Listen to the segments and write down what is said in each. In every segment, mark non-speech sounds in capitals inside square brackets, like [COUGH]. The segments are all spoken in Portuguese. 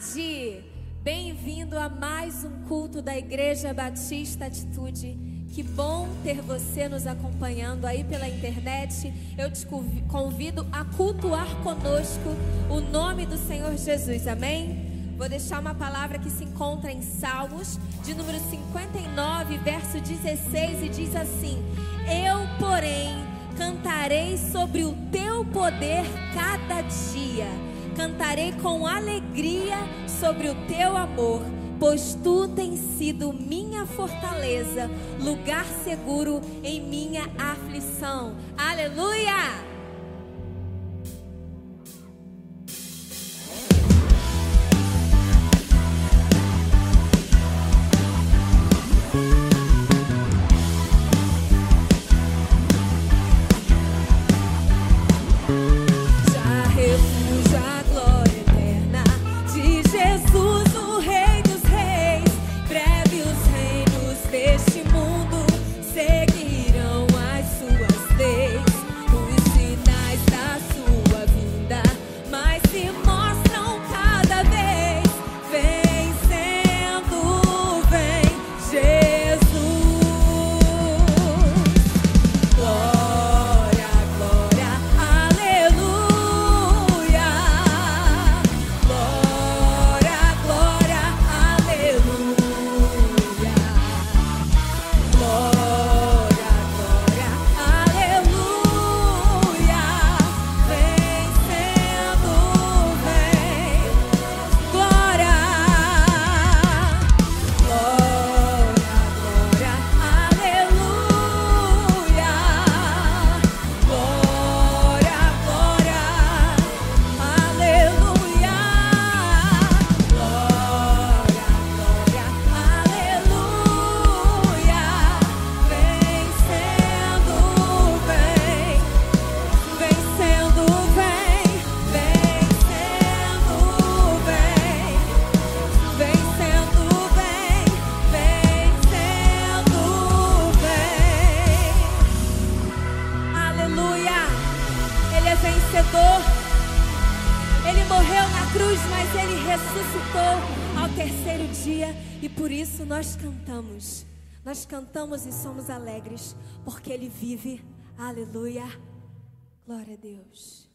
tarde! Bem-vindo a mais um culto da Igreja Batista Atitude. Que bom ter você nos acompanhando aí pela internet. Eu te convido a cultuar conosco o nome do Senhor Jesus. Amém? Vou deixar uma palavra que se encontra em Salmos, de número 59, verso 16, e diz assim: Eu, porém, cantarei sobre o teu poder cada dia cantarei com alegria sobre o teu amor, pois tu tens sido minha fortaleza, lugar seguro em minha aflição. Aleluia! Alegres, porque Ele vive. Aleluia. Glória a Deus.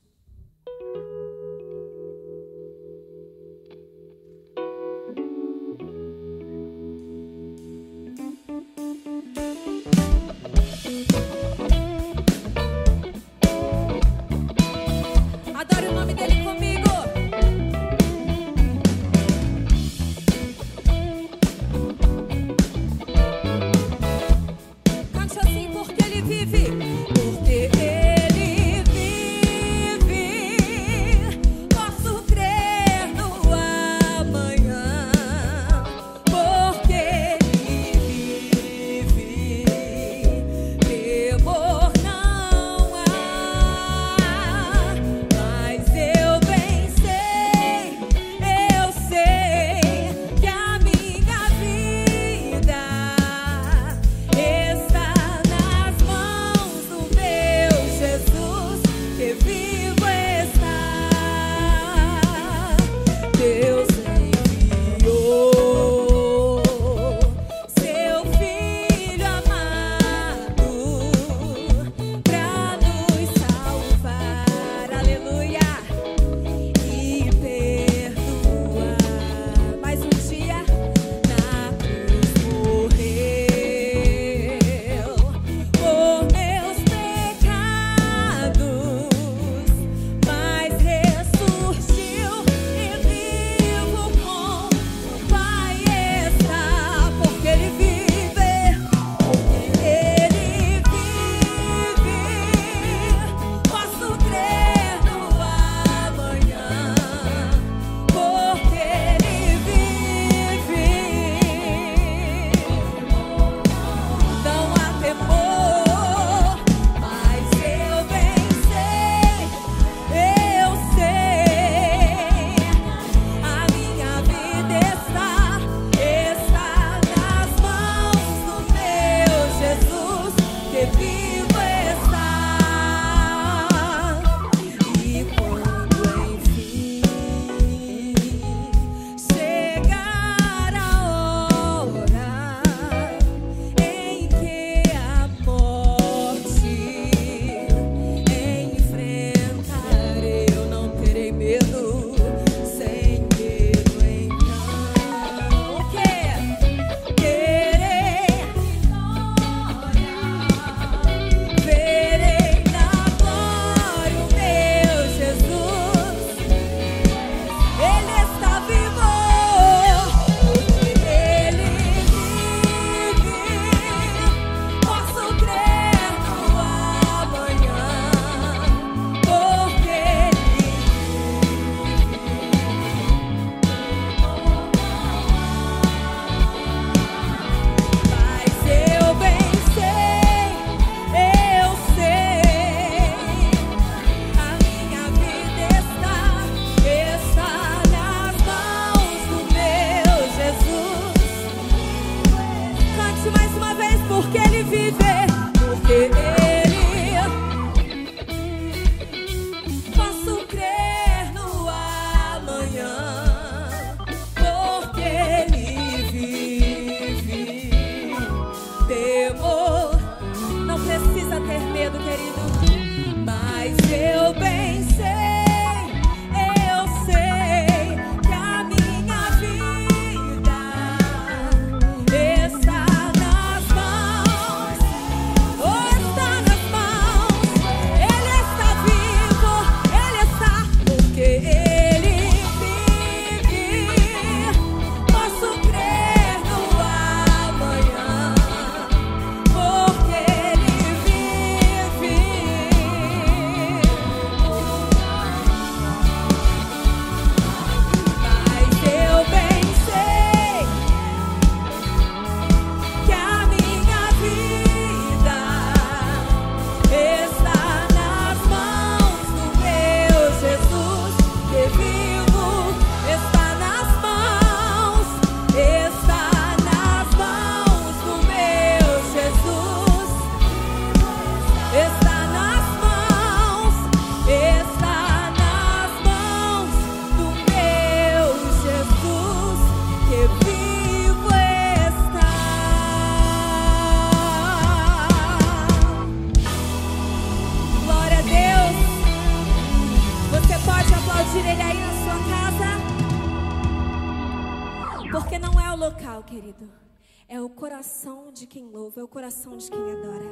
Coração de quem adora.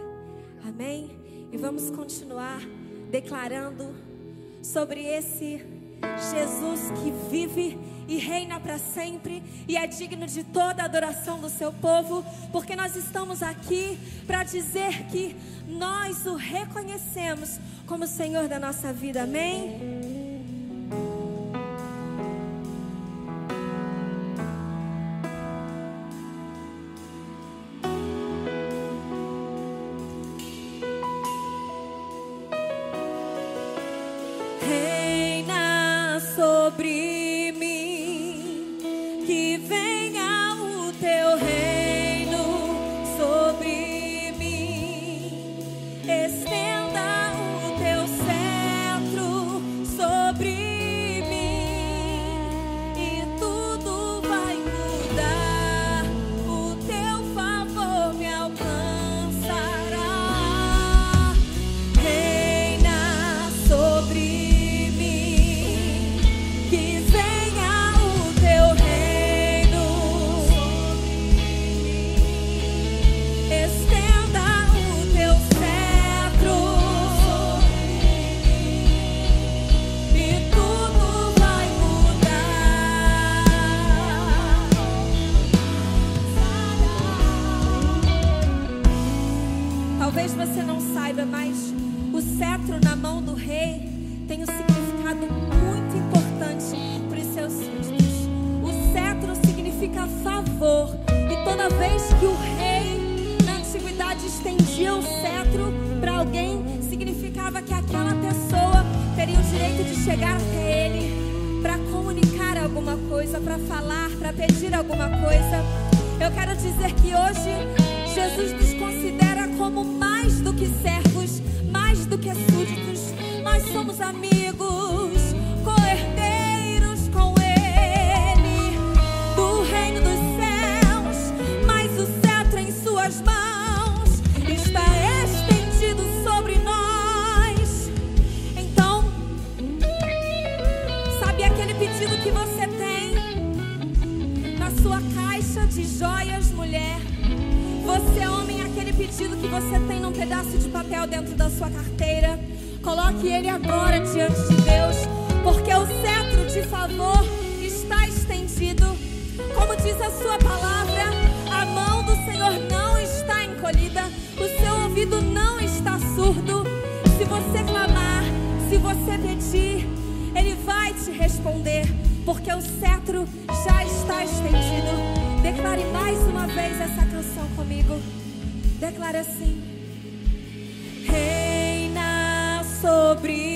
Amém? E vamos continuar declarando sobre esse Jesus que vive e reina para sempre e é digno de toda a adoração do seu povo, porque nós estamos aqui para dizer que nós o reconhecemos como Senhor da nossa vida. Amém? tem um significado muito importante para os seus súditos. O cetro significa favor. E toda vez que o rei na antiguidade estendia o cetro para alguém, significava que aquela pessoa teria o direito de chegar até ele para comunicar alguma coisa, para falar, para pedir alguma coisa. Eu quero dizer que hoje Jesus nos considera como mais do que servos, mais do que súditos nós somos amigos, coerdeiros com Ele, do reino dos céus, mas o cetro em suas mãos está estendido sobre nós. Então, sabe aquele pedido que você tem na sua caixa de joias, mulher? Você, homem, aquele pedido que você tem num pedaço de papel dentro da sua carteira Coloque ele agora diante de Deus, porque o cetro de favor está estendido. Como diz a sua palavra, a mão do Senhor não está encolhida, o seu ouvido não está surdo. Se você clamar, se você pedir, ele vai te responder, porque o cetro já está estendido. Declare mais uma vez essa canção comigo. Declare assim. sobre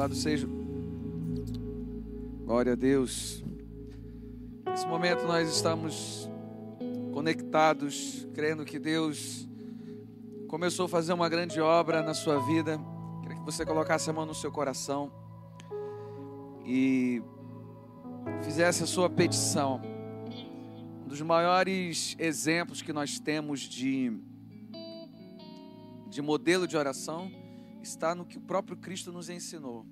Louvado seja. Glória a Deus. Nesse momento nós estamos conectados, crendo que Deus começou a fazer uma grande obra na sua vida. Queria que você colocasse a mão no seu coração e fizesse a sua petição. Um dos maiores exemplos que nós temos de, de modelo de oração está no que o próprio Cristo nos ensinou.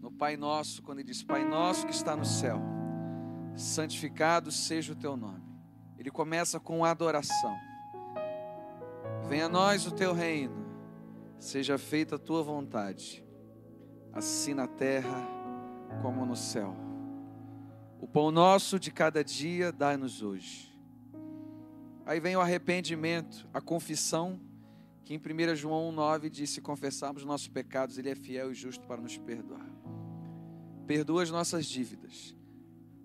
No Pai Nosso, quando ele diz: Pai Nosso que está no céu, santificado seja o teu nome. Ele começa com adoração. Venha a nós o teu reino, seja feita a tua vontade, assim na terra como no céu. O pão nosso de cada dia dai-nos hoje. Aí vem o arrependimento, a confissão, que em 1 João 1,9 diz: Se confessarmos nossos pecados, Ele é fiel e justo para nos perdoar. Perdoa as nossas dívidas,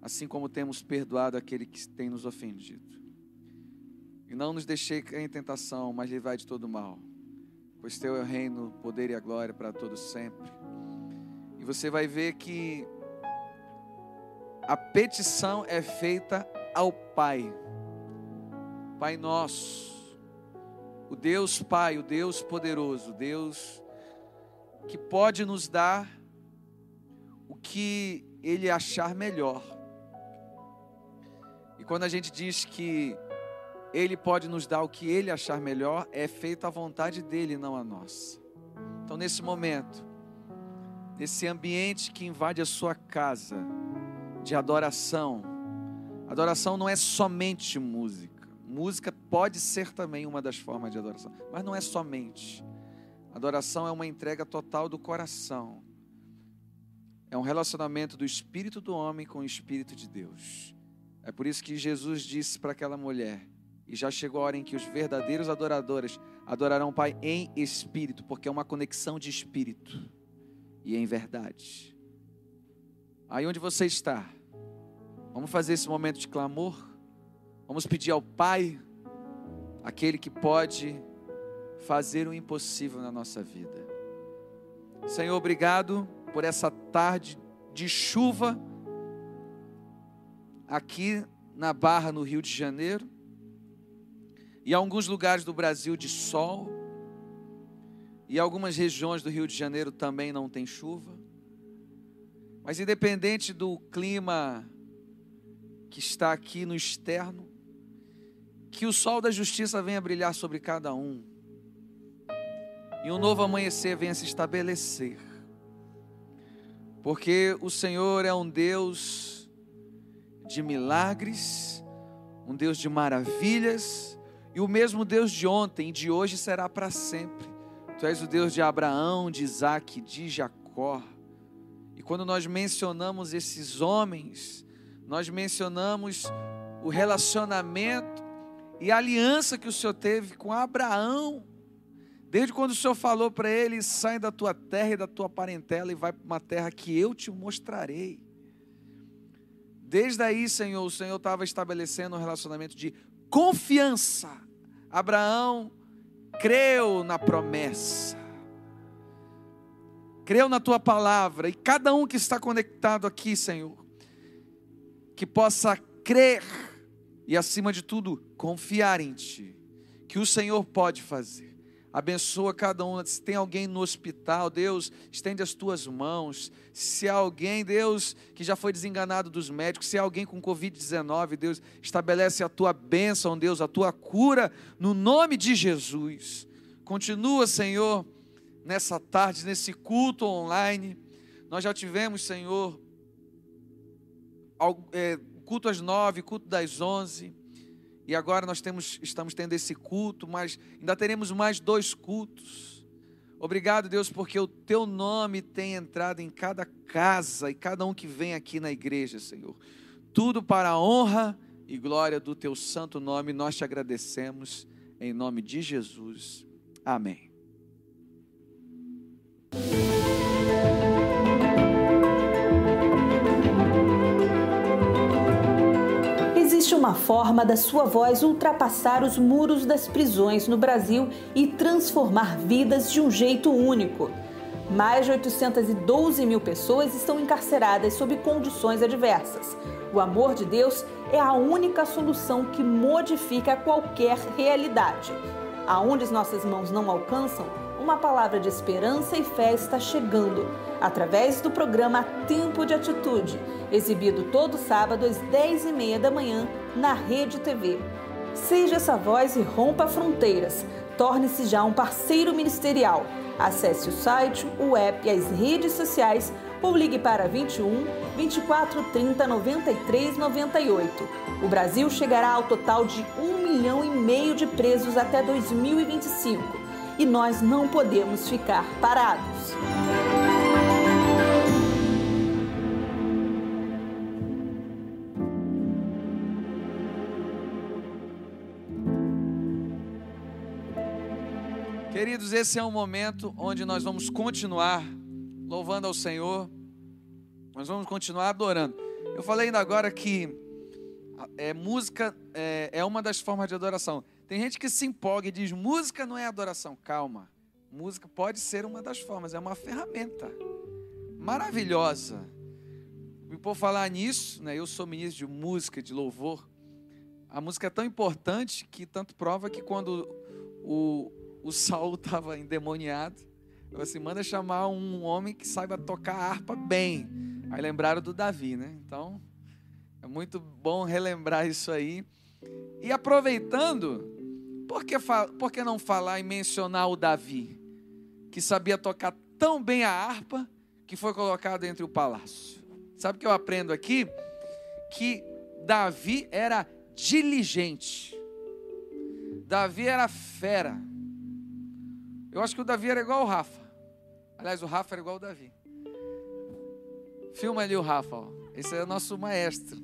assim como temos perdoado aquele que tem nos ofendido. E não nos deixei cair em tentação, mas livrai de todo mal. Pois teu é o reino, o poder e a glória para todos sempre. E você vai ver que a petição é feita ao Pai. Pai nosso, o Deus Pai, o Deus poderoso, o Deus que pode nos dar o que Ele achar melhor. E quando a gente diz que Ele pode nos dar o que Ele achar melhor, é feita a vontade dEle, não a nossa. Então, nesse momento, nesse ambiente que invade a sua casa, de adoração, adoração não é somente música. Música pode ser também uma das formas de adoração, mas não é somente. Adoração é uma entrega total do coração. É um relacionamento do espírito do homem com o espírito de Deus. É por isso que Jesus disse para aquela mulher: E já chegou a hora em que os verdadeiros adoradores adorarão o Pai em espírito, porque é uma conexão de espírito e em verdade. Aí onde você está, vamos fazer esse momento de clamor. Vamos pedir ao Pai, aquele que pode fazer o impossível na nossa vida. Senhor, obrigado por essa tarde de chuva aqui na Barra, no Rio de Janeiro, e alguns lugares do Brasil de sol. E algumas regiões do Rio de Janeiro também não tem chuva. Mas independente do clima que está aqui no externo, que o sol da justiça venha brilhar sobre cada um. E um novo amanhecer venha se estabelecer. Porque o Senhor é um Deus de milagres, um Deus de maravilhas, e o mesmo Deus de ontem de hoje será para sempre. Tu és o Deus de Abraão, de Isaac, de Jacó. E quando nós mencionamos esses homens, nós mencionamos o relacionamento e a aliança que o Senhor teve com Abraão. Desde quando o Senhor falou para ele: sai da tua terra e da tua parentela e vai para uma terra que eu te mostrarei. Desde aí, Senhor, o Senhor estava estabelecendo um relacionamento de confiança. Abraão creu na promessa, creu na tua palavra, e cada um que está conectado aqui, Senhor, que possa crer e, acima de tudo, confiar em Ti, que o Senhor pode fazer. Abençoa cada um. Se tem alguém no hospital, Deus, estende as tuas mãos. Se há alguém, Deus, que já foi desenganado dos médicos, se há alguém com Covid-19, Deus, estabelece a tua bênção, Deus, a tua cura, no nome de Jesus. Continua, Senhor, nessa tarde, nesse culto online. Nós já tivemos, Senhor, é, culto às nove, culto das onze. E agora nós temos, estamos tendo esse culto, mas ainda teremos mais dois cultos. Obrigado, Deus, porque o teu nome tem entrado em cada casa e cada um que vem aqui na igreja, Senhor. Tudo para a honra e glória do teu santo nome, nós te agradecemos em nome de Jesus. Amém. Uma forma da sua voz ultrapassar os muros das prisões no Brasil e transformar vidas de um jeito único. Mais de 812 mil pessoas estão encarceradas sob condições adversas. O amor de Deus é a única solução que modifica qualquer realidade. Aonde as nossas mãos não alcançam, uma palavra de esperança e fé está chegando, através do programa Tempo de Atitude, exibido todo sábado às 10h30 da manhã na Rede TV. Seja essa voz e rompa fronteiras. Torne-se já um parceiro ministerial. Acesse o site, o app e as redes sociais ou ligue para 21 24 30 93 98. O Brasil chegará ao total de 1 milhão e meio de presos até 2025 e nós não podemos ficar parados. Queridos, esse é um momento onde nós vamos continuar louvando ao Senhor, nós vamos continuar adorando. Eu falei ainda agora que é, música é, é uma das formas de adoração. Tem gente que se empolga e diz: música não é adoração. Calma. Música pode ser uma das formas, é uma ferramenta maravilhosa. E por falar nisso, né, eu sou ministro de música, de louvor. A música é tão importante que tanto prova que quando o, o Saulo estava [LAUGHS] endemoniado, eu assim, manda chamar um homem que saiba tocar harpa bem. Aí lembraram do Davi, né? Então, é muito bom relembrar isso aí. E aproveitando, por que, por que não falar e mencionar o Davi, que sabia tocar tão bem a harpa que foi colocado entre o palácio? Sabe o que eu aprendo aqui? Que Davi era diligente. Davi era fera. Eu acho que o Davi era igual o Rafa. Aliás, o Rafa era igual o Davi. Filma ali o Rafa, ó. esse é o nosso maestro.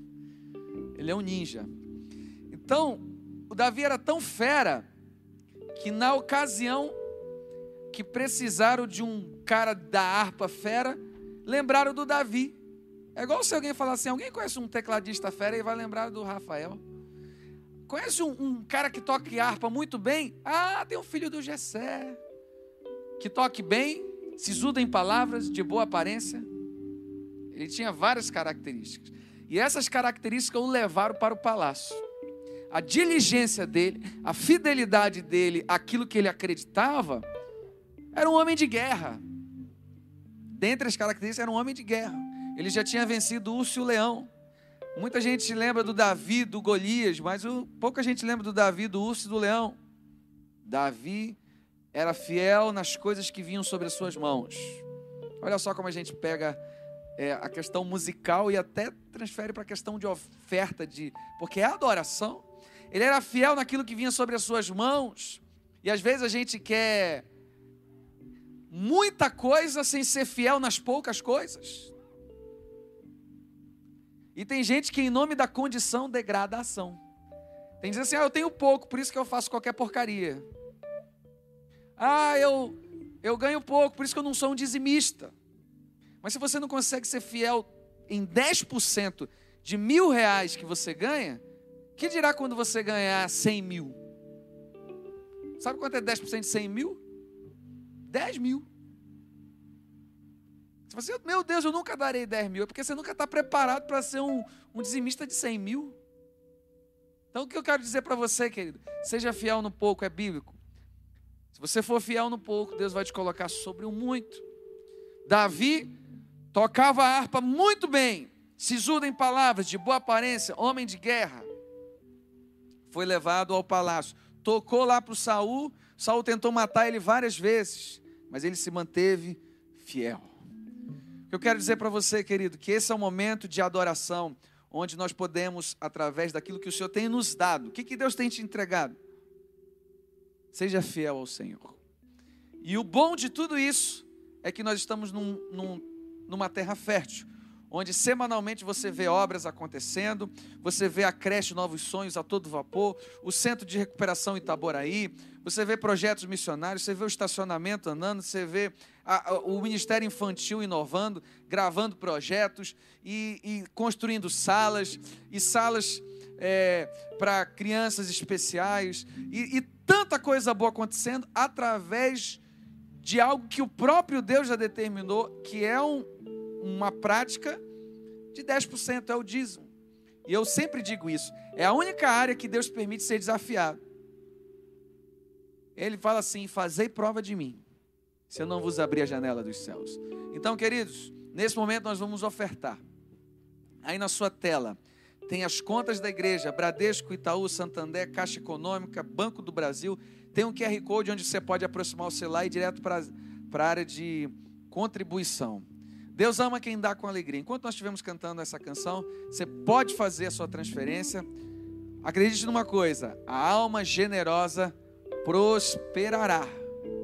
Ele é um ninja. Então, o Davi era tão fera que na ocasião que precisaram de um cara da harpa fera, lembraram do Davi. É igual se alguém falar assim: alguém conhece um tecladista fera e vai lembrar do Rafael. Conhece um, um cara que toca harpa muito bem? Ah, tem um filho do Gessé. Que toque bem, sisuda em palavras, de boa aparência. Ele tinha várias características. E essas características o levaram para o palácio a diligência dele, a fidelidade dele, aquilo que ele acreditava, Era um homem de guerra. Dentre as características, era um homem de guerra. Ele já tinha vencido o urso e o leão. Muita gente lembra do Davi, do Golias, mas o, pouca gente lembra do Davi, do urso e do leão. Davi era fiel nas coisas que vinham sobre as suas mãos. Olha só como a gente pega é, a questão musical e até transfere para a questão de oferta, de porque é adoração. Ele era fiel naquilo que vinha sobre as suas mãos. E às vezes a gente quer muita coisa sem ser fiel nas poucas coisas. E tem gente que, em nome da condição, degrada a ação. Tem que dizer assim: ah, eu tenho pouco, por isso que eu faço qualquer porcaria. Ah, eu, eu ganho pouco, por isso que eu não sou um dizimista. Mas se você não consegue ser fiel em 10% de mil reais que você ganha, que dirá quando você ganhar 100 mil? Sabe quanto é 10% de 100 mil? 10 mil. Você, meu Deus, eu nunca darei 10 mil. É porque você nunca está preparado para ser um, um dizimista de 100 mil. Então, o que eu quero dizer para você, querido? Seja fiel no pouco, é bíblico. Se você for fiel no pouco, Deus vai te colocar sobre o muito. Davi tocava a harpa muito bem, sisudo em palavras, de boa aparência, homem de guerra. Foi levado ao palácio. Tocou lá para o Saul. Saul tentou matar ele várias vezes, mas ele se manteve fiel. Eu quero dizer para você, querido, que esse é o momento de adoração, onde nós podemos, através daquilo que o Senhor tem nos dado, o que, que Deus tem te entregado? Seja fiel ao Senhor. E o bom de tudo isso é que nós estamos num, num, numa terra fértil, onde semanalmente você vê obras acontecendo, você vê a creche Novos Sonhos a todo vapor, o Centro de Recuperação Itaboraí, você vê projetos missionários, você vê o estacionamento andando, você vê a, a, o Ministério Infantil inovando, gravando projetos e, e construindo salas, e salas é, para crianças especiais, e, e tanta coisa boa acontecendo através de algo que o próprio Deus já determinou, que é um, uma prática de 10%, é o dízimo. E eu sempre digo isso, é a única área que Deus permite ser desafiado. Ele fala assim: fazei prova de mim, se eu não vos abrir a janela dos céus. Então, queridos, nesse momento nós vamos ofertar. Aí na sua tela tem as contas da igreja, Bradesco, Itaú, Santander, Caixa Econômica, Banco do Brasil. Tem um QR Code onde você pode aproximar o celular e ir direto para a área de contribuição. Deus ama quem dá com alegria. Enquanto nós estivemos cantando essa canção, você pode fazer a sua transferência. Acredite numa coisa: a alma generosa prosperará.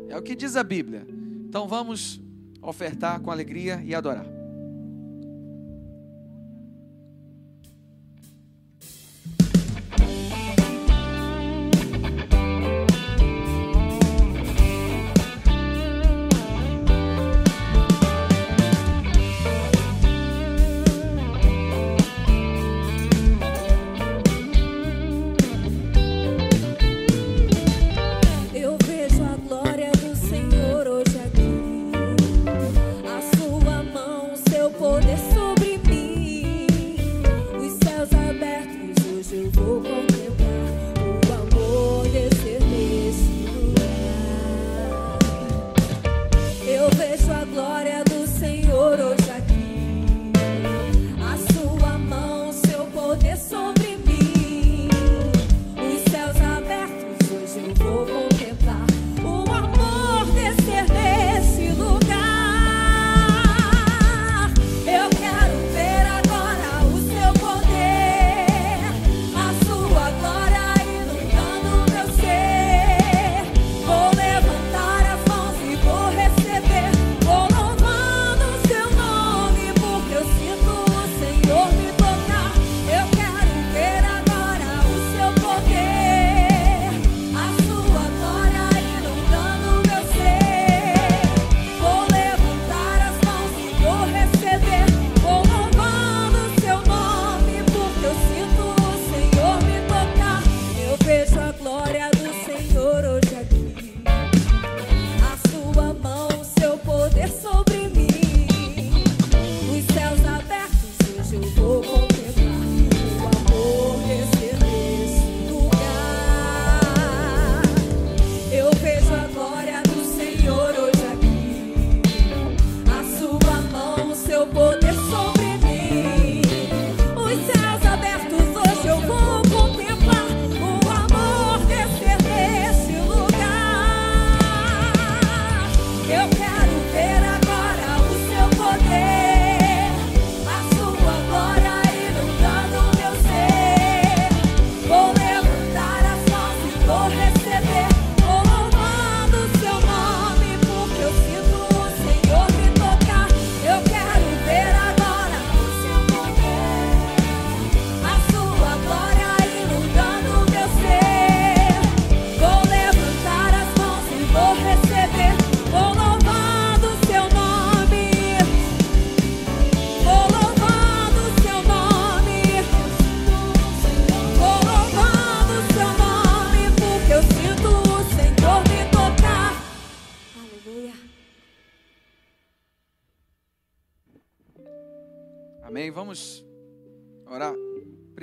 É o que diz a Bíblia. Então vamos ofertar com alegria e adorar.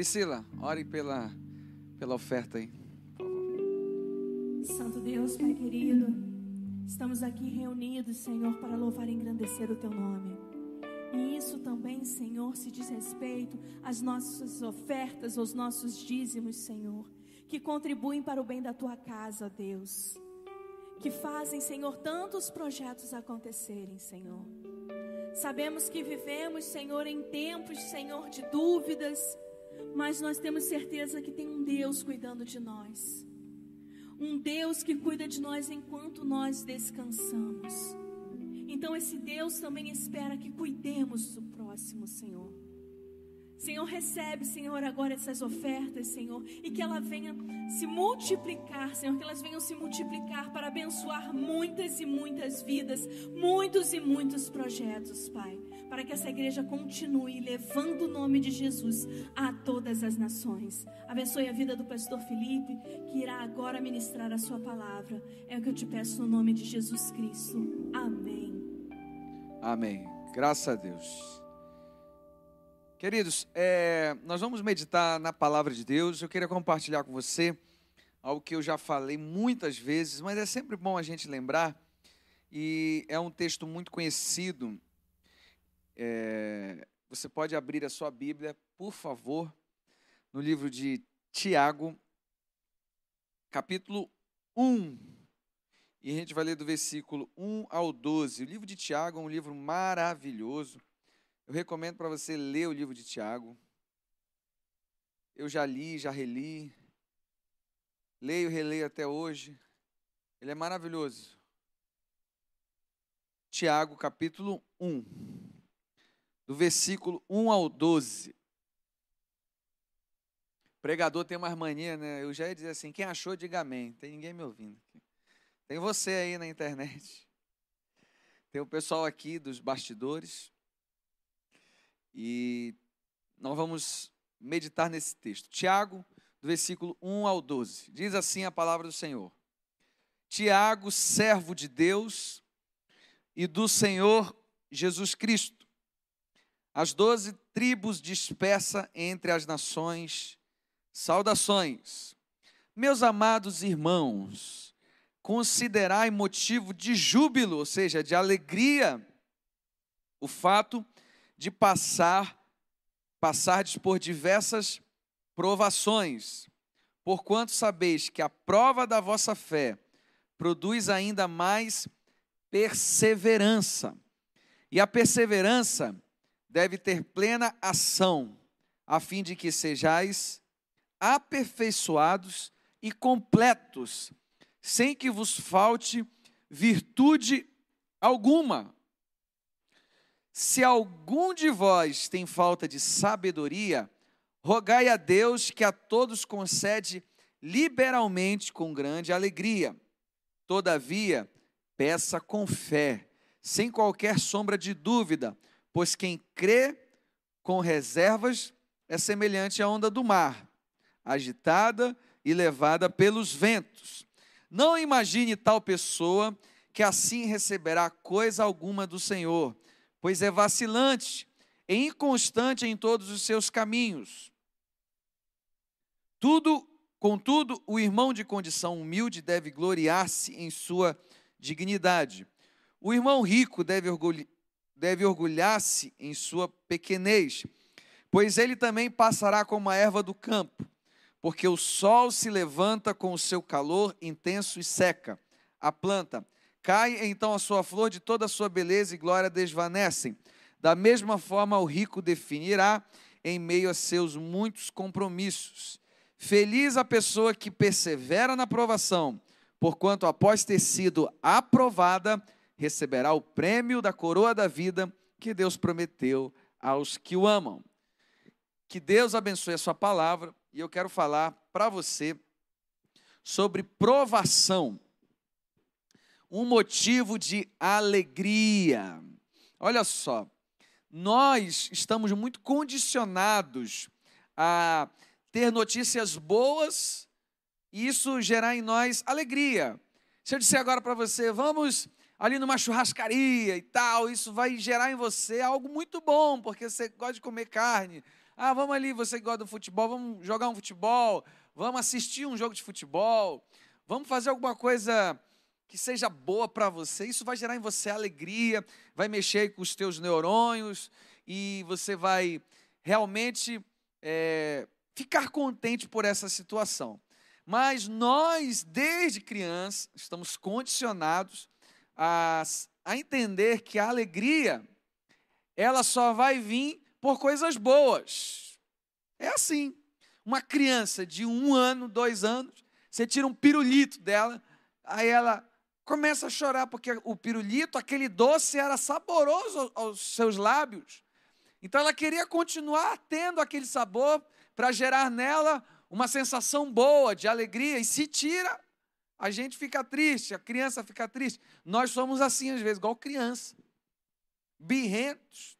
Priscila, ore pela, pela oferta aí. Santo Deus, Pai querido, estamos aqui reunidos, Senhor, para louvar e engrandecer o Teu nome. E isso também, Senhor, se diz respeito às nossas ofertas, aos nossos dízimos, Senhor, que contribuem para o bem da Tua casa, Deus. Que fazem, Senhor, tantos projetos acontecerem, Senhor. Sabemos que vivemos, Senhor, em tempos, Senhor, de dúvidas, mas nós temos certeza que tem um Deus cuidando de nós. Um Deus que cuida de nós enquanto nós descansamos. Então, esse Deus também espera que cuidemos do próximo, Senhor. Senhor, recebe, Senhor, agora essas ofertas, Senhor, e que ela venha se multiplicar, Senhor, que elas venham se multiplicar para abençoar muitas e muitas vidas, muitos e muitos projetos, Pai, para que essa igreja continue levando o nome de Jesus a todas as nações. Abençoe a vida do pastor Felipe, que irá agora ministrar a sua palavra. É o que eu te peço no nome de Jesus Cristo. Amém. Amém. Graças a Deus. Queridos, é, nós vamos meditar na palavra de Deus. Eu queria compartilhar com você algo que eu já falei muitas vezes, mas é sempre bom a gente lembrar. E é um texto muito conhecido. É, você pode abrir a sua Bíblia, por favor, no livro de Tiago, capítulo 1. E a gente vai ler do versículo 1 ao 12. O livro de Tiago é um livro maravilhoso. Eu recomendo para você ler o livro de Tiago. Eu já li, já reli. Leio, releio até hoje. Ele é maravilhoso. Tiago, capítulo 1, do versículo 1 ao 12. O pregador tem uma mania, né? Eu já ia dizer assim: quem achou, diga amém. Tem ninguém me ouvindo. Tem você aí na internet. Tem o pessoal aqui dos bastidores. E nós vamos meditar nesse texto. Tiago, do versículo 1 ao 12. Diz assim a palavra do Senhor: Tiago, servo de Deus e do Senhor Jesus Cristo, as doze tribos dispersa entre as nações, saudações. Meus amados irmãos, considerai motivo de júbilo, ou seja, de alegria, o fato de passar, passar por diversas provações, porquanto sabeis que a prova da vossa fé produz ainda mais perseverança. E a perseverança deve ter plena ação, a fim de que sejais aperfeiçoados e completos, sem que vos falte virtude alguma. Se algum de vós tem falta de sabedoria, rogai a Deus que a todos concede liberalmente com grande alegria. Todavia, peça com fé, sem qualquer sombra de dúvida, pois quem crê com reservas é semelhante à onda do mar, agitada e levada pelos ventos. Não imagine tal pessoa que assim receberá coisa alguma do Senhor pois é vacilante e inconstante em todos os seus caminhos. Tudo, contudo, o irmão de condição humilde deve gloriar-se em sua dignidade. O irmão rico deve, deve orgulhar-se em sua pequenez, pois ele também passará como a erva do campo, porque o sol se levanta com o seu calor intenso e seca a planta Cai então a sua flor de toda a sua beleza e glória desvanecem. Da mesma forma, o rico definirá em meio a seus muitos compromissos. Feliz a pessoa que persevera na provação, porquanto após ter sido aprovada, receberá o prêmio da coroa da vida que Deus prometeu aos que o amam. Que Deus abençoe a sua palavra e eu quero falar para você sobre provação um motivo de alegria. Olha só, nós estamos muito condicionados a ter notícias boas e isso gerar em nós alegria. Se eu disser agora para você, vamos ali numa churrascaria e tal, isso vai gerar em você algo muito bom, porque você gosta de comer carne. Ah, vamos ali, você gosta do futebol, vamos jogar um futebol, vamos assistir um jogo de futebol, vamos fazer alguma coisa que seja boa para você. Isso vai gerar em você alegria, vai mexer com os teus neurônios e você vai realmente é, ficar contente por essa situação. Mas nós, desde criança, estamos condicionados a, a entender que a alegria, ela só vai vir por coisas boas. É assim. Uma criança de um ano, dois anos, você tira um pirulito dela, aí ela começa a chorar, porque o pirulito, aquele doce, era saboroso aos seus lábios. Então ela queria continuar tendo aquele sabor para gerar nela uma sensação boa, de alegria, e se tira, a gente fica triste, a criança fica triste. Nós somos assim às vezes, igual criança, birrentos.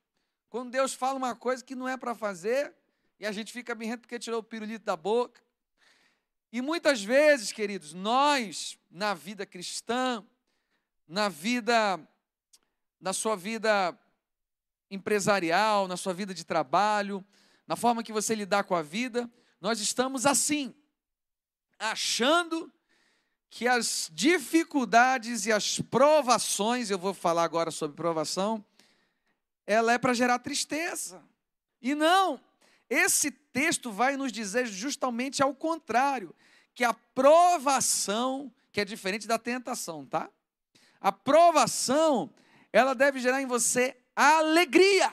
Quando Deus fala uma coisa que não é para fazer, e a gente fica birrento porque tirou o pirulito da boca. E muitas vezes, queridos, nós, na vida cristã, na vida, na sua vida empresarial, na sua vida de trabalho, na forma que você lidar com a vida, nós estamos assim, achando que as dificuldades e as provações, eu vou falar agora sobre provação, ela é para gerar tristeza. E não, esse texto vai nos dizer justamente ao contrário, que a provação, que é diferente da tentação, tá? A provação, ela deve gerar em você alegria.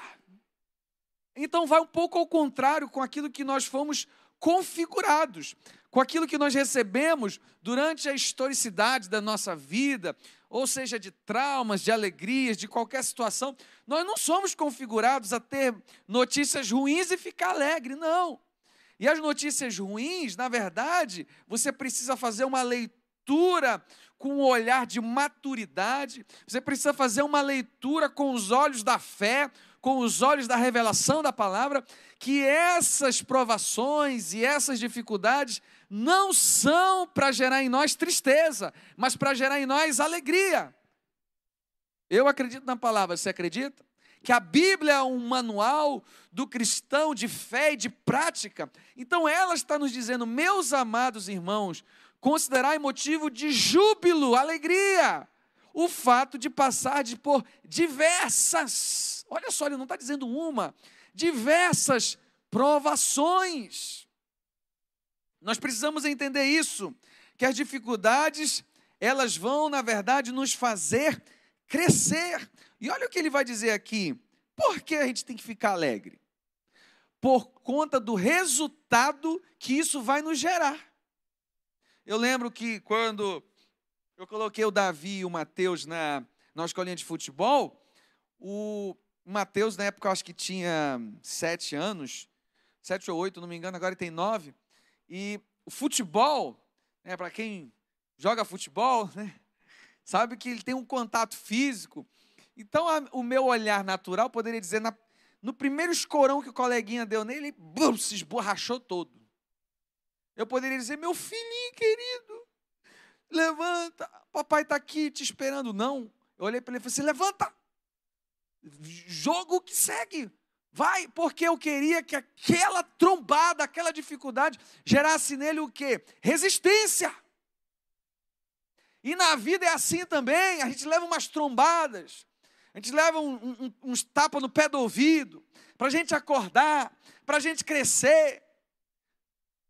Então vai um pouco ao contrário com aquilo que nós fomos configurados, com aquilo que nós recebemos durante a historicidade da nossa vida, ou seja, de traumas, de alegrias, de qualquer situação, nós não somos configurados a ter notícias ruins e ficar alegre, não. E as notícias ruins, na verdade, você precisa fazer uma leitura com um olhar de maturidade, você precisa fazer uma leitura com os olhos da fé, com os olhos da revelação da palavra, que essas provações e essas dificuldades não são para gerar em nós tristeza, mas para gerar em nós alegria. Eu acredito na palavra, você acredita? Que a Bíblia é um manual do cristão de fé e de prática. Então ela está nos dizendo, meus amados irmãos, considerai motivo de júbilo, alegria, o fato de passar de por diversas, olha só, ele não está dizendo uma, diversas provações. Nós precisamos entender isso, que as dificuldades, elas vão, na verdade, nos fazer crescer. E olha o que ele vai dizer aqui. Por que a gente tem que ficar alegre? Por conta do resultado que isso vai nos gerar. Eu lembro que quando eu coloquei o Davi e o Mateus na, na escolinha de futebol, o Mateus, na época, eu acho que tinha sete anos, sete ou oito, não me engano, agora ele tem nove. E o futebol, né, para quem joga futebol, [LAUGHS] né, sabe que ele tem um contato físico. Então, a, o meu olhar natural poderia dizer, na, no primeiro escorão que o coleguinha deu nele, ele se esborrachou todo. Eu poderia dizer, meu filhinho querido, levanta, papai está aqui te esperando. Não, eu olhei para ele e falei assim, levanta, jogo que segue, Vai, porque eu queria que aquela trombada, aquela dificuldade gerasse nele o quê? Resistência. E na vida é assim também, a gente leva umas trombadas, a gente leva um, um, uns tapas no pé do ouvido, para a gente acordar, para a gente crescer.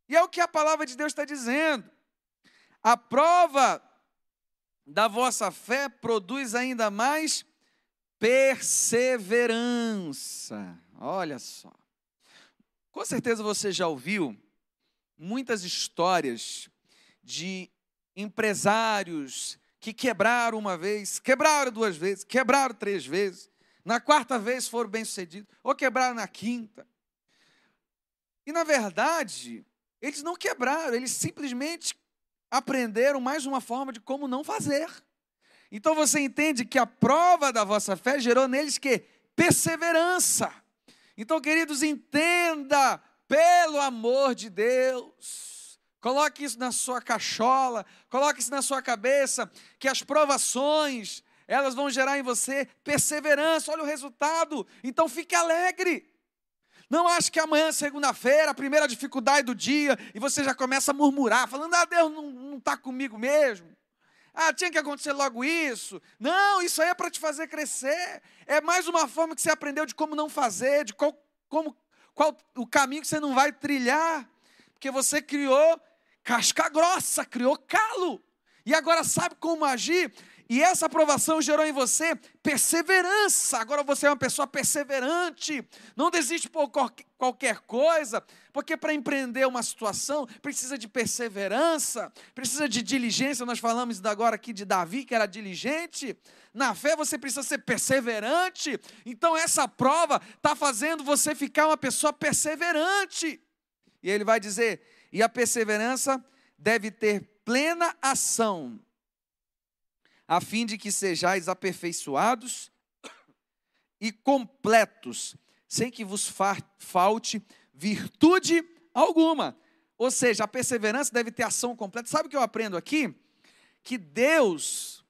E é o que a palavra de Deus está dizendo. A prova da vossa fé produz ainda mais perseverança. Olha só. Com certeza você já ouviu muitas histórias de empresários que quebraram uma vez, quebraram duas vezes, quebraram três vezes, na quarta vez foram bem-sucedidos, ou quebraram na quinta. E na verdade, eles não quebraram, eles simplesmente aprenderam mais uma forma de como não fazer. Então você entende que a prova da vossa fé gerou neles que perseverança. Então, queridos, entenda, pelo amor de Deus, coloque isso na sua cachola, coloque isso na sua cabeça, que as provações, elas vão gerar em você perseverança. Olha o resultado. Então fique alegre. Não ache que amanhã, segunda-feira, a primeira dificuldade do dia, e você já começa a murmurar, falando: ah, Deus não está comigo mesmo. Ah, tinha que acontecer logo isso. Não, isso aí é para te fazer crescer. É mais uma forma que você aprendeu de como não fazer, de qual, como, qual o caminho que você não vai trilhar. Porque você criou casca grossa, criou calo. E agora sabe como agir. E essa aprovação gerou em você perseverança. Agora você é uma pessoa perseverante. Não desiste por qualquer coisa, porque para empreender uma situação precisa de perseverança, precisa de diligência. Nós falamos agora aqui de Davi, que era diligente. Na fé você precisa ser perseverante. Então essa prova está fazendo você ficar uma pessoa perseverante. E ele vai dizer: e a perseverança deve ter plena ação a fim de que sejais aperfeiçoados e completos, sem que vos falte virtude alguma. Ou seja, a perseverança deve ter ação completa. Sabe o que eu aprendo aqui? Que Deus,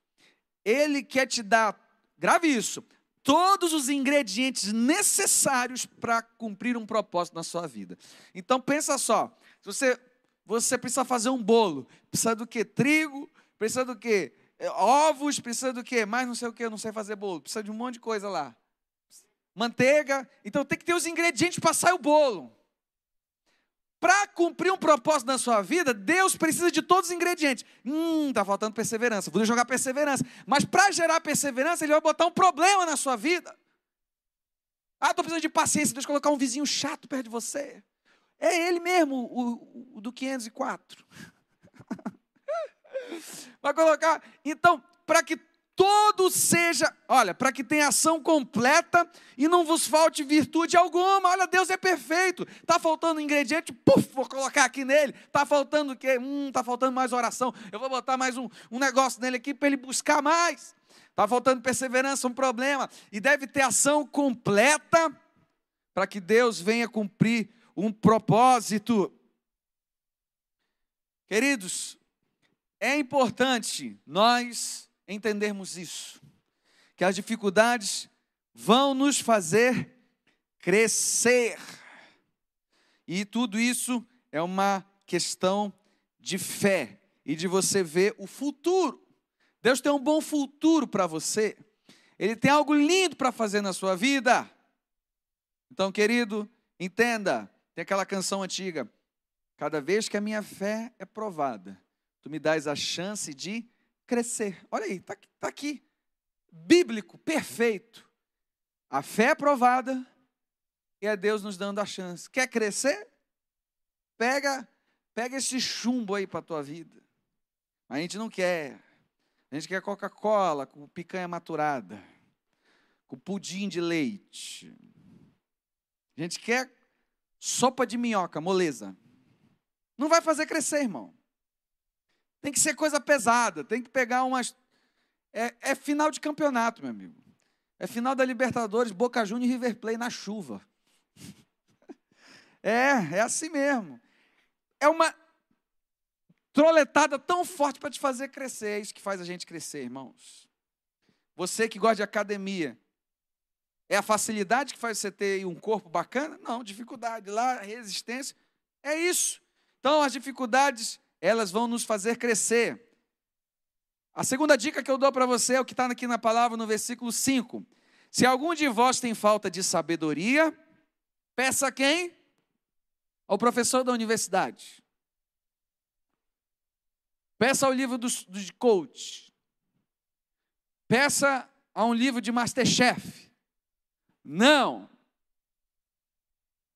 Ele quer te dar, grave isso, todos os ingredientes necessários para cumprir um propósito na sua vida. Então pensa só, você, você precisa fazer um bolo, precisa do que? Trigo, precisa do que? É, ovos, precisa do quê? Mais não sei o que, não sei fazer bolo. Precisa de um monte de coisa lá. Manteiga. Então tem que ter os ingredientes para sair o bolo. Para cumprir um propósito na sua vida, Deus precisa de todos os ingredientes. Hum, tá faltando perseverança. Vou jogar perseverança. Mas para gerar perseverança, Ele vai botar um problema na sua vida. Ah, estou precisando de paciência. Deus colocar um vizinho chato perto de você. É ele mesmo, o, o do 504. [LAUGHS] Vai colocar. Então, para que todo seja, olha, para que tenha ação completa e não vos falte virtude alguma. Olha, Deus é perfeito. Tá faltando ingrediente, puf, vou colocar aqui nele. Tá faltando o quê? Hum, tá faltando mais oração. Eu vou botar mais um, um negócio nele aqui para ele buscar mais. Tá faltando perseverança, um problema. E deve ter ação completa para que Deus venha cumprir um propósito. Queridos, é importante nós entendermos isso, que as dificuldades vão nos fazer crescer. E tudo isso é uma questão de fé e de você ver o futuro. Deus tem um bom futuro para você. Ele tem algo lindo para fazer na sua vida. Então, querido, entenda, tem aquela canção antiga. Cada vez que a minha fé é provada, tu me dás a chance de crescer. Olha aí, está tá aqui. Bíblico, perfeito. A fé é provada e é Deus nos dando a chance. Quer crescer? Pega, pega esse chumbo aí para a tua vida. A gente não quer. A gente quer Coca-Cola com picanha maturada, com pudim de leite. A gente quer sopa de minhoca, moleza. Não vai fazer crescer, irmão. Tem que ser coisa pesada, tem que pegar umas. É, é final de campeonato, meu amigo. É final da Libertadores, Boca Juniors e River Plate na chuva. [LAUGHS] É, é assim mesmo. É uma troletada tão forte para te fazer crescer. É isso que faz a gente crescer, irmãos. Você que gosta de academia, é a facilidade que faz você ter um corpo bacana? Não, dificuldade. Lá, resistência. É isso. Então, as dificuldades elas vão nos fazer crescer. A segunda dica que eu dou para você é o que está aqui na palavra no versículo 5. Se algum de vós tem falta de sabedoria, peça a quem? Ao professor da universidade. Peça ao livro do, do coach. Peça a um livro de Masterchef. Não.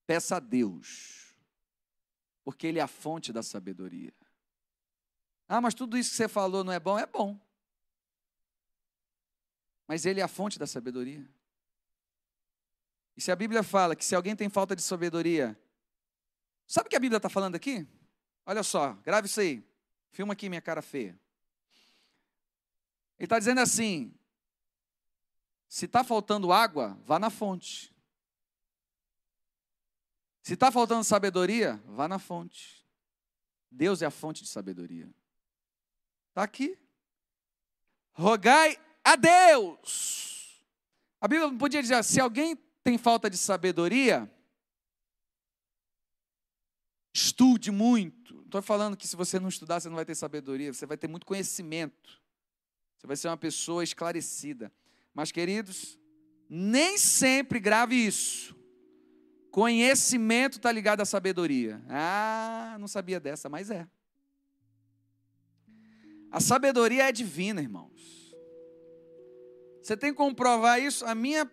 Peça a Deus. Porque Ele é a fonte da sabedoria. Ah, mas tudo isso que você falou não é bom? É bom. Mas ele é a fonte da sabedoria. E se a Bíblia fala que se alguém tem falta de sabedoria, sabe o que a Bíblia está falando aqui? Olha só, grave isso aí. Filma aqui minha cara feia. Ele está dizendo assim: se está faltando água, vá na fonte. Se está faltando sabedoria, vá na fonte. Deus é a fonte de sabedoria. Está aqui. Rogai a Deus. A Bíblia podia dizer: se alguém tem falta de sabedoria, estude muito. Não estou falando que se você não estudar, você não vai ter sabedoria, você vai ter muito conhecimento. Você vai ser uma pessoa esclarecida. Mas, queridos, nem sempre grave isso. Conhecimento está ligado à sabedoria. Ah, não sabia dessa, mas é. A sabedoria é divina, irmãos. Você tem que comprovar isso. A minha,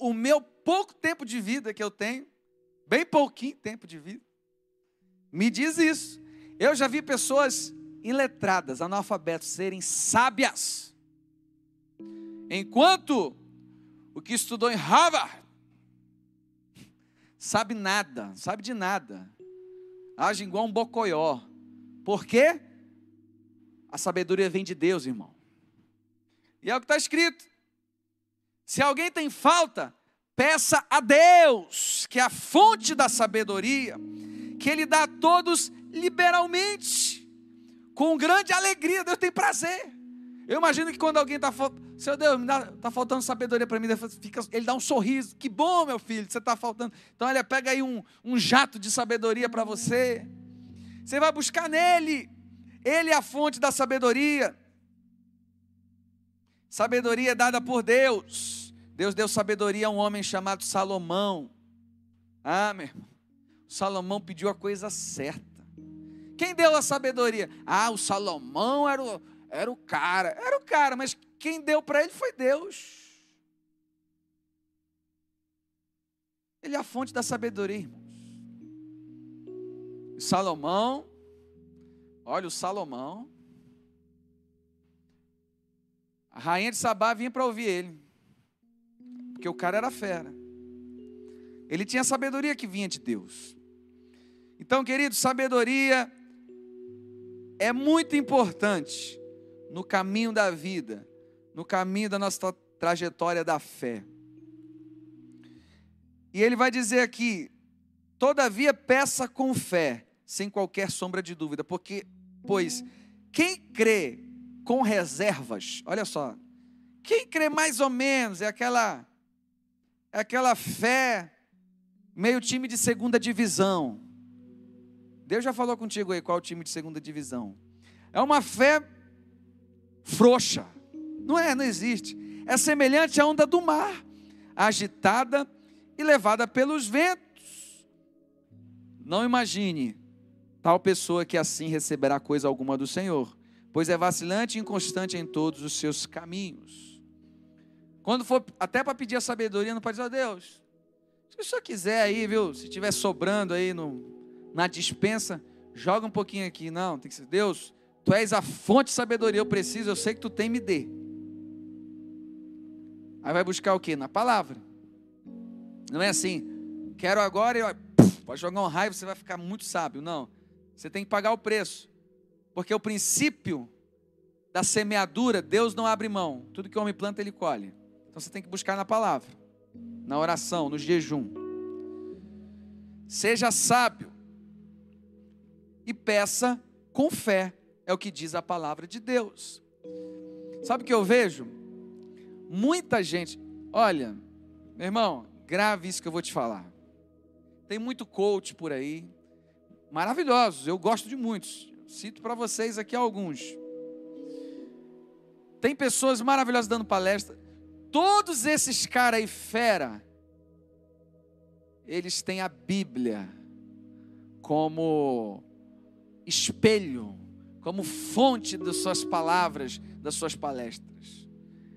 o meu pouco tempo de vida que eu tenho, bem pouquinho tempo de vida, me diz isso. Eu já vi pessoas iletradas, analfabetos, serem sábias. Enquanto o que estudou em Harvard sabe nada, sabe de nada. Age igual um bocoió. Por quê? A sabedoria vem de Deus, irmão. E é o que está escrito. Se alguém tem falta, peça a Deus, que é a fonte da sabedoria, que Ele dá a todos liberalmente, com grande alegria. Deus tem prazer. Eu imagino que quando alguém está Seu Deus, está faltando sabedoria para mim, ele dá um sorriso. Que bom, meu filho, você está faltando. Então ele pega aí um, um jato de sabedoria para você. Você vai buscar nele. Ele é a fonte da sabedoria. Sabedoria dada por Deus. Deus deu sabedoria a um homem chamado Salomão. Ah, meu irmão. Salomão pediu a coisa certa. Quem deu a sabedoria? Ah, o Salomão era o, era o cara. Era o cara, mas quem deu para ele foi Deus. Ele é a fonte da sabedoria, irmãos. Salomão Olha, o Salomão. A rainha de Sabá vinha para ouvir ele. Porque o cara era fera. Ele tinha sabedoria que vinha de Deus. Então, querido, sabedoria é muito importante no caminho da vida, no caminho da nossa trajetória da fé. E ele vai dizer aqui: todavia peça com fé, sem qualquer sombra de dúvida, porque Pois quem crê com reservas, olha só, quem crê mais ou menos é aquela é aquela fé meio time de segunda divisão. Deus já falou contigo aí qual é o time de segunda divisão. É uma fé frouxa. Não é, não existe. É semelhante à onda do mar, agitada e levada pelos ventos. Não imagine Tal pessoa que assim receberá coisa alguma do Senhor, pois é vacilante e inconstante em todos os seus caminhos. Quando for até para pedir a sabedoria, não pode dizer, oh, Deus, se o senhor quiser aí, viu, se tiver sobrando aí no, na dispensa, joga um pouquinho aqui. Não, tem que ser, Deus, tu és a fonte de sabedoria, eu preciso, eu sei que tu tem, me dê. Aí vai buscar o que? Na palavra. Não é assim, quero agora e pode jogar um raio, você vai ficar muito sábio. Não. Você tem que pagar o preço. Porque o princípio da semeadura, Deus não abre mão. Tudo que o homem planta, ele colhe. Então você tem que buscar na palavra, na oração, no jejum. Seja sábio e peça com fé, é o que diz a palavra de Deus. Sabe o que eu vejo? Muita gente, olha, meu irmão, grave isso que eu vou te falar. Tem muito coach por aí, maravilhosos, eu gosto de muitos. Cito para vocês aqui alguns. Tem pessoas maravilhosas dando palestra. Todos esses caras aí fera, eles têm a Bíblia como espelho, como fonte das suas palavras, das suas palestras.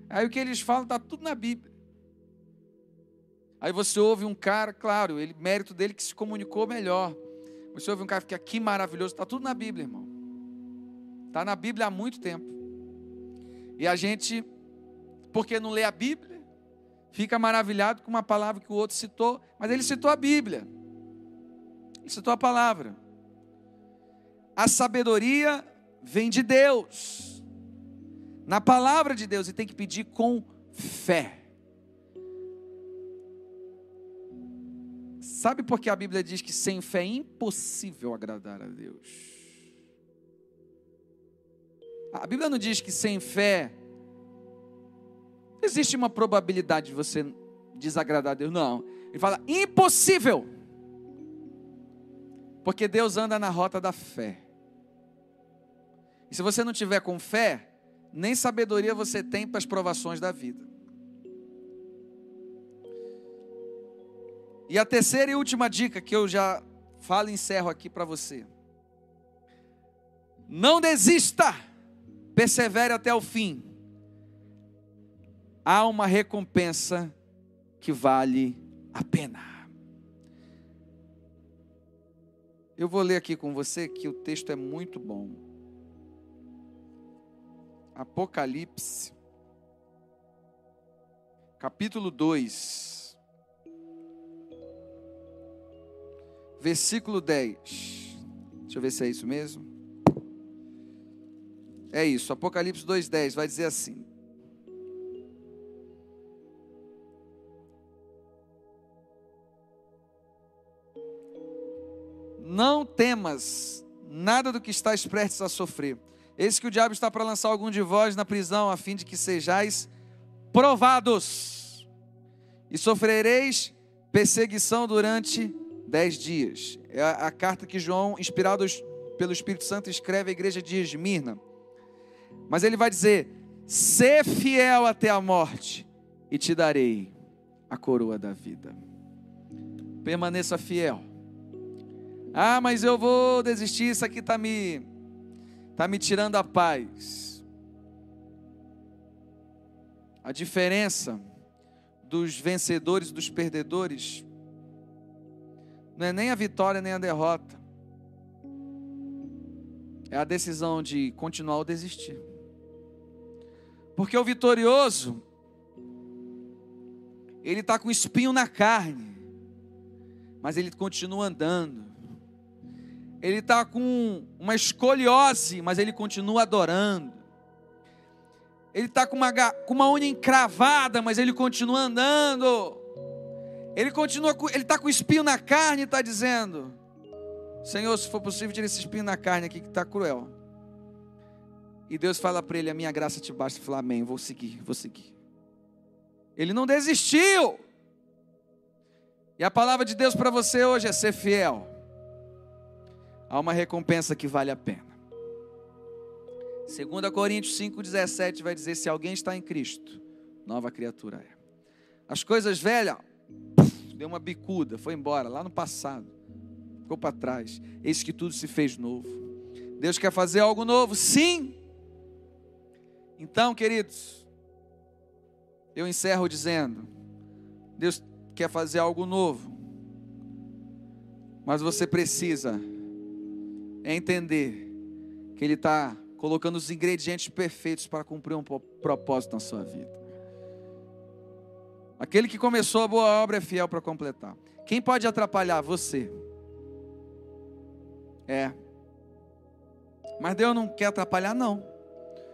Aí o que eles falam está tudo na Bíblia. Aí você ouve um cara, claro, ele mérito dele que se comunicou melhor. Você ouve um cara que aqui maravilhoso, está tudo na Bíblia, irmão. Está na Bíblia há muito tempo. E a gente, porque não lê a Bíblia, fica maravilhado com uma palavra que o outro citou, mas ele citou a Bíblia. Ele citou a palavra. A sabedoria vem de Deus. Na palavra de Deus, e tem que pedir com fé. Sabe por que a Bíblia diz que sem fé é impossível agradar a Deus? A Bíblia não diz que sem fé existe uma probabilidade de você desagradar a Deus. Não. Ele fala impossível. Porque Deus anda na rota da fé. E se você não tiver com fé, nem sabedoria você tem para as provações da vida. E a terceira e última dica que eu já falo e encerro aqui para você. Não desista, persevere até o fim. Há uma recompensa que vale a pena. Eu vou ler aqui com você que o texto é muito bom. Apocalipse, capítulo 2, versículo 10. Deixa eu ver se é isso mesmo. É isso, Apocalipse 2,10 vai dizer assim: Não temas nada do que estás prestes a sofrer. Eis que o diabo está para lançar algum de vós na prisão, a fim de que sejais provados, e sofrereis perseguição durante dez dias. É a, carta que João, inspirado pelo Espírito Santo, escreve à igreja de Esmirna. Mas ele vai dizer: Sê fiel até a morte, e te darei a coroa da vida. Permaneça fiel ah, mas eu vou desistir, isso aqui está me, tá me tirando a paz. A diferença dos vencedores e dos perdedores não é nem a vitória nem a derrota, é a decisão de continuar ou desistir. Porque o vitorioso, ele está com espinho na carne, mas ele continua andando ele está com uma escoliose, mas ele continua adorando. Ele está com uma, com uma unha encravada, mas ele continua andando. Ele continua, ele está com espinho na carne e está dizendo: Senhor, se for possível, tira esse espinho na carne aqui que está cruel. E Deus fala para ele: A minha graça te basta. Ele fala: Amém, vou seguir, vou seguir. Ele não desistiu. E a palavra de Deus para você hoje é ser fiel há uma recompensa que vale a pena. 2 Coríntios 5,17 vai dizer: se alguém está em Cristo, nova criatura é. As coisas velhas, deu uma bicuda, foi embora, lá no passado, ficou para trás. Eis que tudo se fez novo. Deus quer fazer algo novo? Sim. Então, queridos, eu encerro dizendo: Deus quer fazer algo novo, mas você precisa entender que Ele está colocando os ingredientes perfeitos para cumprir um propósito na sua vida. Aquele que começou a boa obra é fiel para completar. Quem pode atrapalhar? Você. É. Mas Deus não quer atrapalhar, não.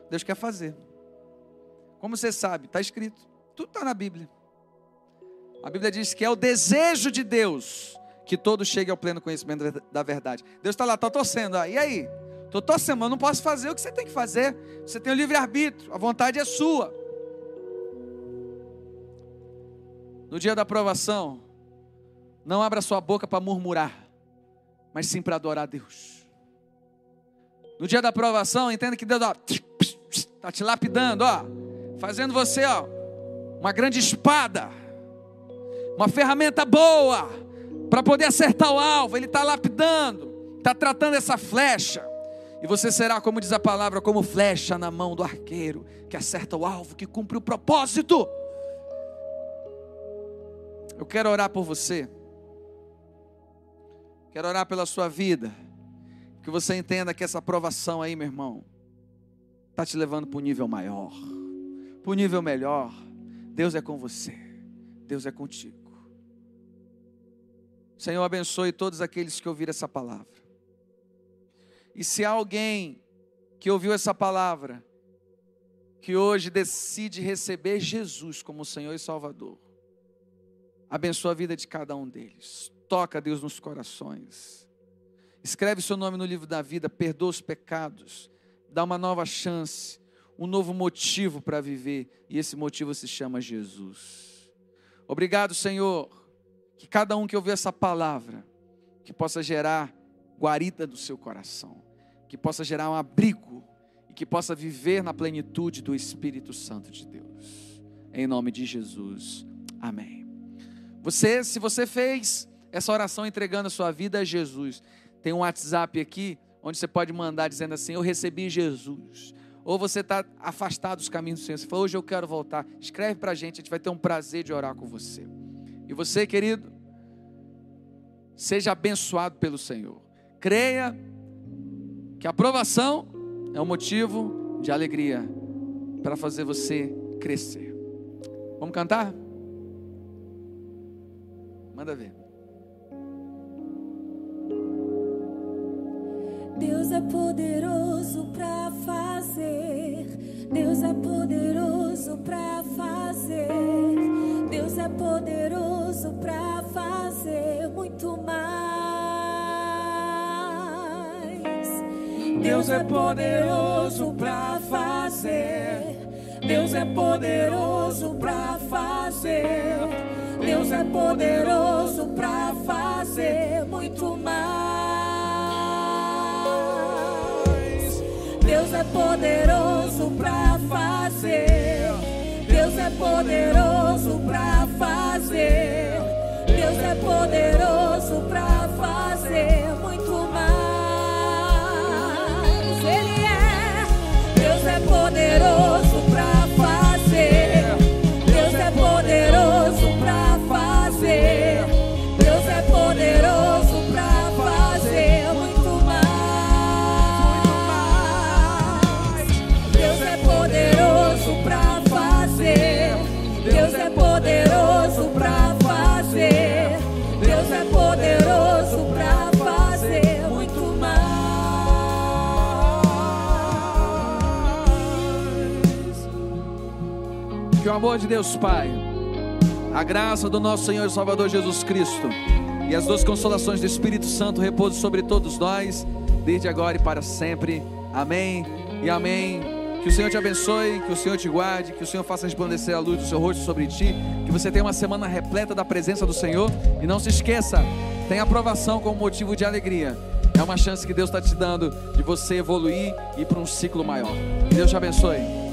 Deus quer fazer. Como você sabe, está escrito. Tudo está na Bíblia. A Bíblia diz que é o desejo de Deus que todos cheguem ao pleno conhecimento da verdade. Deus está lá, está torcendo. Ah, e aí? Estou torcendo, mas não posso fazer o que você tem que fazer. Você tem o livre-arbítrio, a vontade é sua. No dia da aprovação, não abra sua boca para murmurar, mas sim para adorar a Deus. No dia da aprovação, entenda que Deus está te lapidando, ó, fazendo você ó, uma grande espada, uma ferramenta boa para poder acertar o alvo, ele está lapidando, está tratando essa flecha. E você será, como diz a palavra, como flecha na mão do arqueiro, que acerta o alvo, que cumpre o propósito. Eu quero orar por você. Quero orar pela sua vida. Que você entenda que essa aprovação aí, meu irmão, está te levando para um nível maior, para um nível melhor. Deus é com você. Deus é contigo. Senhor, abençoe todos aqueles que ouviram essa palavra. E se há alguém que ouviu essa palavra, que hoje decide receber Jesus como Senhor e Salvador, abençoa a vida de cada um deles. Toca, Deus, nos corações. Escreve seu nome no livro da vida, perdoa os pecados, dá uma nova chance. um novo motivo para viver, e esse motivo se chama Jesus. Obrigado, Senhor, que cada um que ouvir essa palavra, que possa gerar guarida do seu coração, que possa gerar um abrigo e que possa viver na plenitude do Espírito Santo de Deus. Em nome de Jesus. Amém. Você, se você fez essa oração entregando a sua vida a Jesus, tem um WhatsApp aqui onde você pode mandar dizendo assim: Eu recebi Jesus. Ou você está afastado dos caminhos do Senhor. Você falou, hoje eu quero voltar. Escreve para a gente, a gente vai ter um prazer de orar com você. E você, querido, seja abençoado pelo Senhor. Creia que a aprovação é um motivo de alegria para fazer você crescer. Vamos cantar? Manda ver. Deus é poderoso para fazer. Deus é poderoso para fazer. Deus é poderoso para fazer muito mais. Deus é poderoso para fazer. Deus é poderoso para fazer. Deus é poderoso para fazer muito mais. Deus é poderoso para fazer. Deus é poderoso para fazer. Deus é poderoso para fazer muito mais. Ele é. Deus é poderoso amor de Deus Pai, a graça do nosso Senhor e Salvador Jesus Cristo e as duas consolações do Espírito Santo repousem sobre todos nós, desde agora e para sempre. Amém e amém. Que o Senhor te abençoe, que o Senhor te guarde, que o Senhor faça resplandecer a luz do seu rosto sobre ti, que você tenha uma semana repleta da presença do Senhor e não se esqueça, tem aprovação como motivo de alegria. É uma chance que Deus está te dando de você evoluir e ir para um ciclo maior. Que Deus te abençoe.